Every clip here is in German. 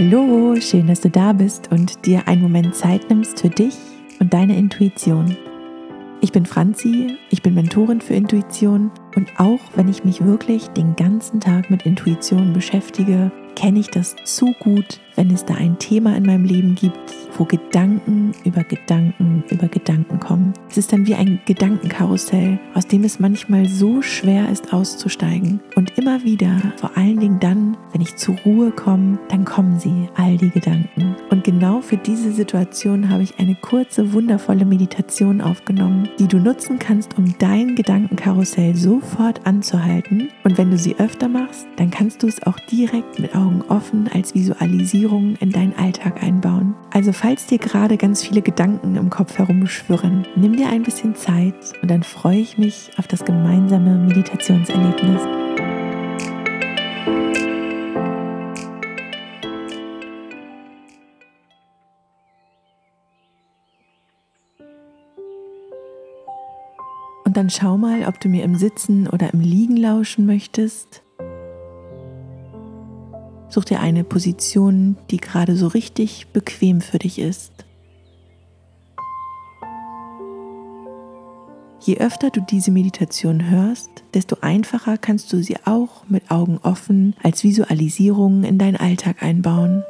Hallo, schön, dass du da bist und dir einen Moment Zeit nimmst für dich und deine Intuition. Ich bin Franzi, ich bin Mentorin für Intuition und auch wenn ich mich wirklich den ganzen Tag mit Intuition beschäftige, kenne ich das zu gut, wenn es da ein Thema in meinem Leben gibt, wo Gedanken über Gedanken über Gedanken kommen. Es ist dann wie ein Gedankenkarussell, aus dem es manchmal so schwer ist auszusteigen. Und immer wieder, vor allen Dingen dann, wenn ich zur Ruhe komme, dann kommen sie, all die Gedanken. Und genau für diese Situation habe ich eine kurze, wundervolle Meditation aufgenommen, die du nutzen kannst, um dein Gedankenkarussell sofort anzuhalten. Und wenn du sie öfter machst, dann kannst du es auch direkt mit Augen offen als Visualisierung in deinen Alltag einbauen. Also falls dir gerade ganz viele Gedanken im Kopf herumschwirren, nimm dir ein bisschen Zeit und dann freue ich mich auf das gemeinsame Meditationserlebnis. Und dann schau mal, ob du mir im Sitzen oder im Liegen lauschen möchtest. Such dir eine Position, die gerade so richtig bequem für dich ist. Je öfter du diese Meditation hörst, desto einfacher kannst du sie auch mit Augen offen als Visualisierung in deinen Alltag einbauen.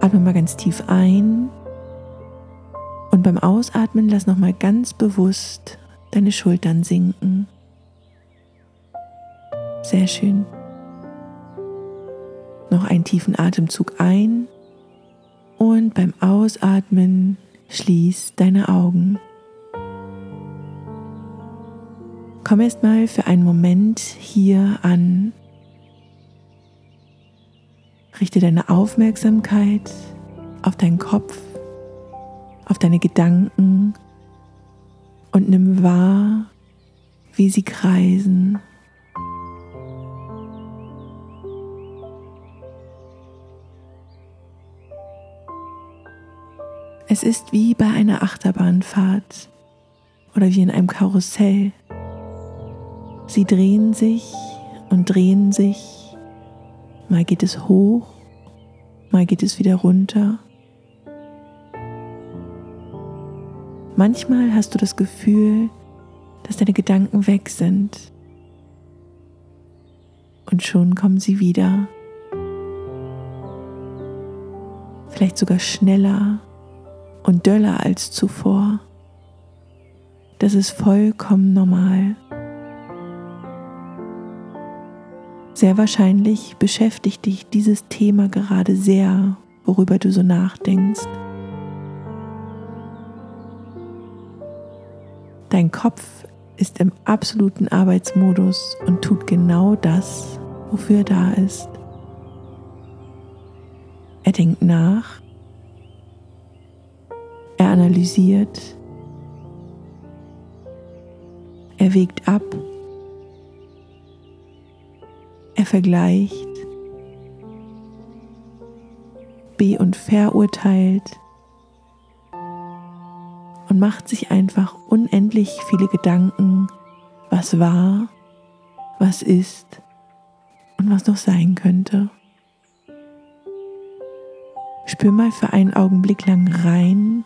Atme mal ganz tief ein und beim Ausatmen lass nochmal ganz bewusst deine Schultern sinken. Sehr schön. Noch einen tiefen Atemzug ein und beim Ausatmen schließ deine Augen. Komm erst mal für einen Moment hier an. Richte deine Aufmerksamkeit auf deinen Kopf, auf deine Gedanken und nimm wahr, wie sie kreisen. Es ist wie bei einer Achterbahnfahrt oder wie in einem Karussell. Sie drehen sich und drehen sich. Mal geht es hoch, mal geht es wieder runter. Manchmal hast du das Gefühl, dass deine Gedanken weg sind. Und schon kommen sie wieder. Vielleicht sogar schneller und döller als zuvor. Das ist vollkommen normal. Sehr wahrscheinlich beschäftigt dich dieses Thema gerade sehr, worüber du so nachdenkst. Dein Kopf ist im absoluten Arbeitsmodus und tut genau das, wofür er da ist. Er denkt nach analysiert. Er wägt ab. Er vergleicht. Be- und verurteilt. Und macht sich einfach unendlich viele Gedanken, was war, was ist und was noch sein könnte. Spür mal für einen Augenblick lang rein,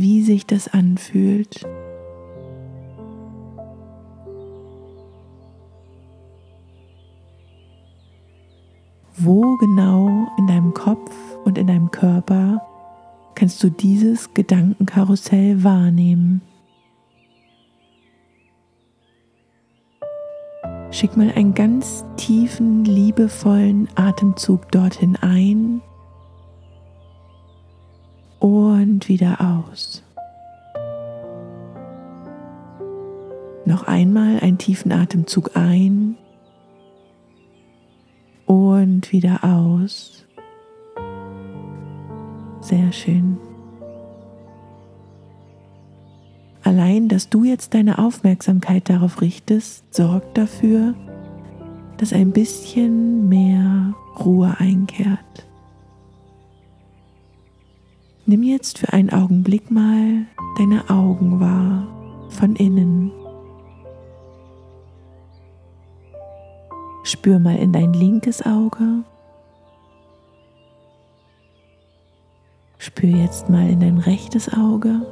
wie sich das anfühlt. Wo genau in deinem Kopf und in deinem Körper kannst du dieses Gedankenkarussell wahrnehmen? Schick mal einen ganz tiefen, liebevollen Atemzug dorthin ein und wieder aus. Noch einmal einen tiefen Atemzug ein und wieder aus. Sehr schön. Allein, dass du jetzt deine Aufmerksamkeit darauf richtest, sorgt dafür, dass ein bisschen mehr Ruhe einkehrt. Nimm jetzt für einen Augenblick mal deine Augen wahr von innen. Spür mal in dein linkes Auge Spür jetzt mal in dein rechtes Auge.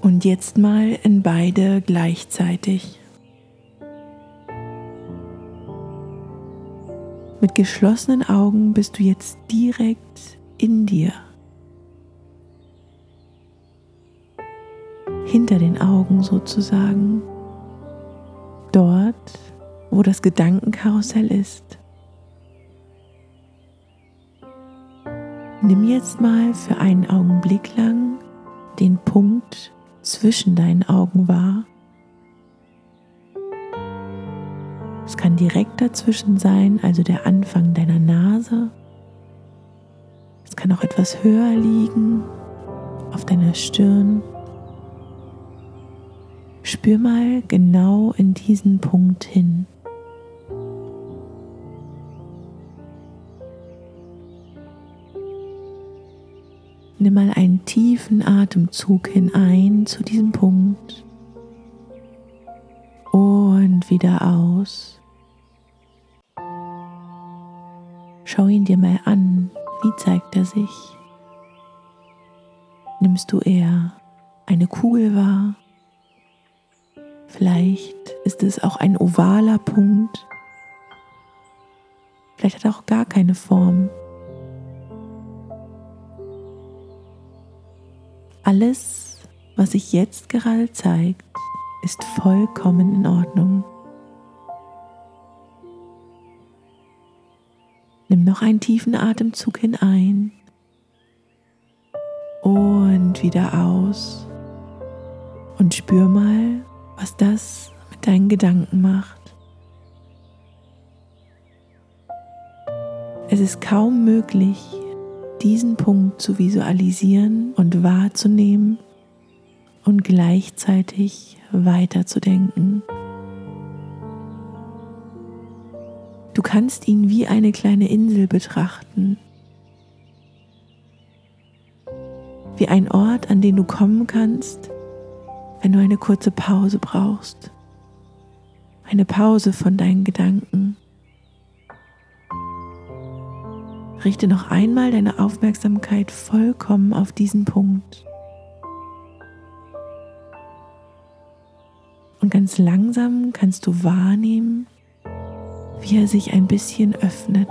Und jetzt mal in beide gleichzeitig. Mit geschlossenen Augen bist du jetzt direkt in dir. Hinter den Augen sozusagen. Dort, wo das Gedankenkarussell ist. Nimm jetzt mal für einen Augenblick lang den Punkt zwischen deinen Augen wahr. Kann direkt dazwischen sein, also der Anfang deiner Nase. Es kann auch etwas höher liegen, auf deiner Stirn. Spür mal genau in diesen Punkt hin. Nimm mal einen tiefen Atemzug hinein zu diesem Punkt und wieder aus. Schau ihn dir mal an. Wie zeigt er sich? Nimmst du eher eine Kugel wahr? Vielleicht ist es auch ein ovaler Punkt. Vielleicht hat er auch gar keine Form. Alles, was sich jetzt gerade zeigt, ist vollkommen in Ordnung. Nimm noch einen tiefen Atemzug hinein und wieder aus und spür mal, was das mit deinen Gedanken macht. Es ist kaum möglich, diesen Punkt zu visualisieren und wahrzunehmen und gleichzeitig weiterzudenken. Du kannst ihn wie eine kleine Insel betrachten, wie ein Ort, an den du kommen kannst, wenn du eine kurze Pause brauchst, eine Pause von deinen Gedanken. Richte noch einmal deine Aufmerksamkeit vollkommen auf diesen Punkt. Und ganz langsam kannst du wahrnehmen, wie er sich ein bisschen öffnet.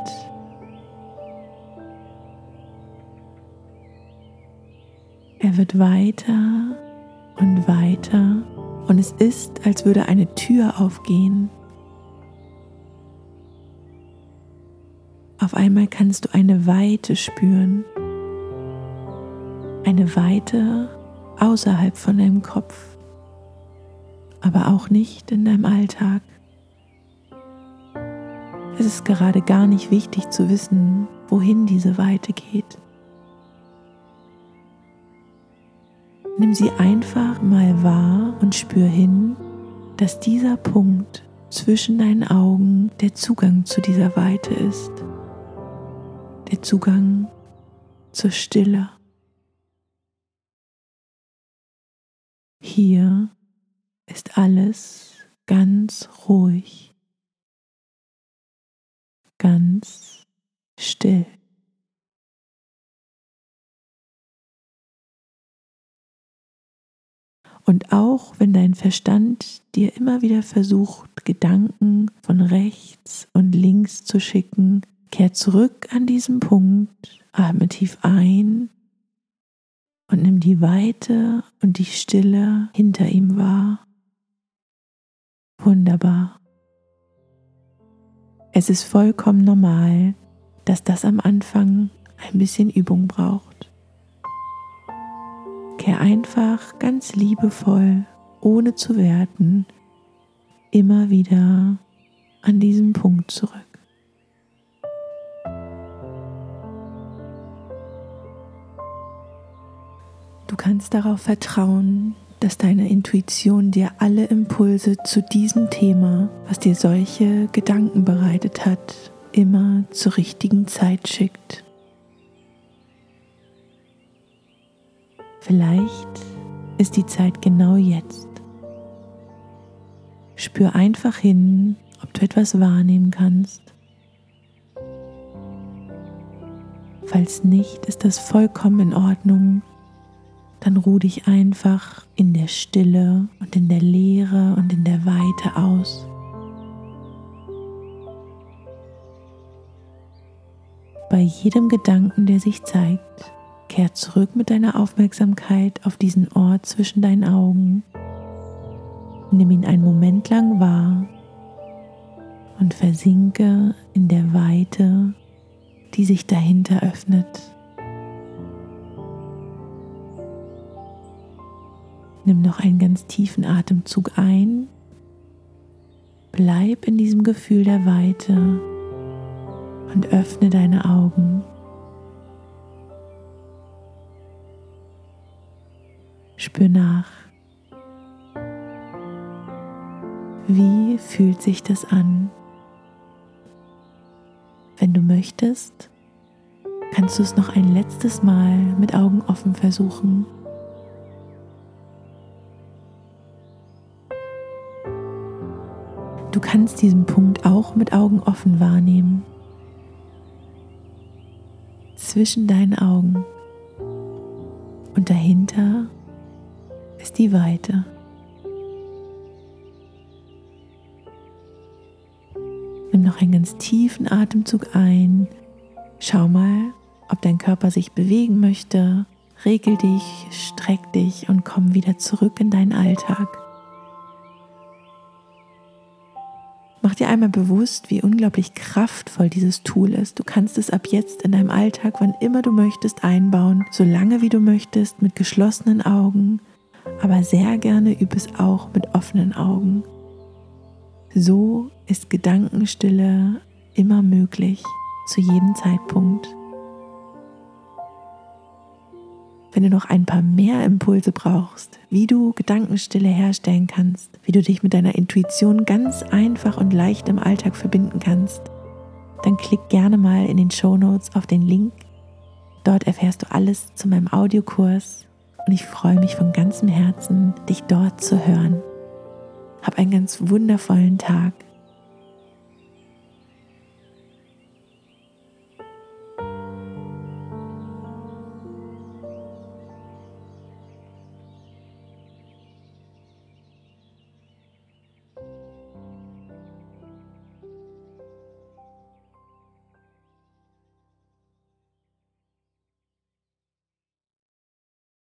Er wird weiter und weiter und es ist, als würde eine Tür aufgehen Auf einmal kannst du eine Weite spüren. Eine Weite außerhalb von deinem Kopf, aber auch nicht in deinem Alltag. Es gerade gar nicht wichtig zu wissen, wohin diese Weite geht. Nimm sie einfach mal wahr und spür hin, dass dieser Punkt zwischen deinen Augen der Zugang zu dieser Weite ist der Zugang zur Stille. Hier ist alles ganz ruhig, ganz still. Und auch wenn dein Verstand dir immer wieder versucht, Gedanken von rechts und links zu schicken, Kehr zurück an diesen Punkt, atme tief ein und nimm die Weite und die Stille hinter ihm wahr. Wunderbar. Es ist vollkommen normal, dass das am Anfang ein bisschen Übung braucht. Kehr einfach ganz liebevoll, ohne zu werten, immer wieder an diesen Punkt zurück. Du kannst darauf vertrauen, dass deine Intuition dir alle Impulse zu diesem Thema, was dir solche Gedanken bereitet hat, immer zur richtigen Zeit schickt. Vielleicht ist die Zeit genau jetzt. Spür einfach hin, ob du etwas wahrnehmen kannst. Falls nicht, ist das vollkommen in Ordnung. Dann ruh dich einfach in der Stille und in der Leere und in der Weite aus. Bei jedem Gedanken, der sich zeigt, kehr zurück mit deiner Aufmerksamkeit auf diesen Ort zwischen deinen Augen. Nimm ihn einen Moment lang wahr und versinke in der Weite, die sich dahinter öffnet. Nimm noch einen ganz tiefen Atemzug ein. Bleib in diesem Gefühl der Weite und öffne deine Augen. Spür nach. Wie fühlt sich das an? Wenn du möchtest, kannst du es noch ein letztes Mal mit Augen offen versuchen. Du kannst diesen Punkt auch mit Augen offen wahrnehmen. Zwischen deinen Augen und dahinter ist die Weite. Nimm noch einen ganz tiefen Atemzug ein. Schau mal, ob dein Körper sich bewegen möchte. Regel dich, streck dich und komm wieder zurück in deinen Alltag. Dir einmal bewusst, wie unglaublich kraftvoll dieses Tool ist. Du kannst es ab jetzt in deinem Alltag, wann immer du möchtest, einbauen, so lange wie du möchtest, mit geschlossenen Augen, aber sehr gerne übe es auch mit offenen Augen. So ist Gedankenstille immer möglich, zu jedem Zeitpunkt. Wenn du noch ein paar mehr Impulse brauchst, wie du Gedankenstille herstellen kannst, wie du dich mit deiner Intuition ganz einfach und leicht im Alltag verbinden kannst, dann klick gerne mal in den Show Notes auf den Link. Dort erfährst du alles zu meinem Audiokurs und ich freue mich von ganzem Herzen, dich dort zu hören. Hab einen ganz wundervollen Tag.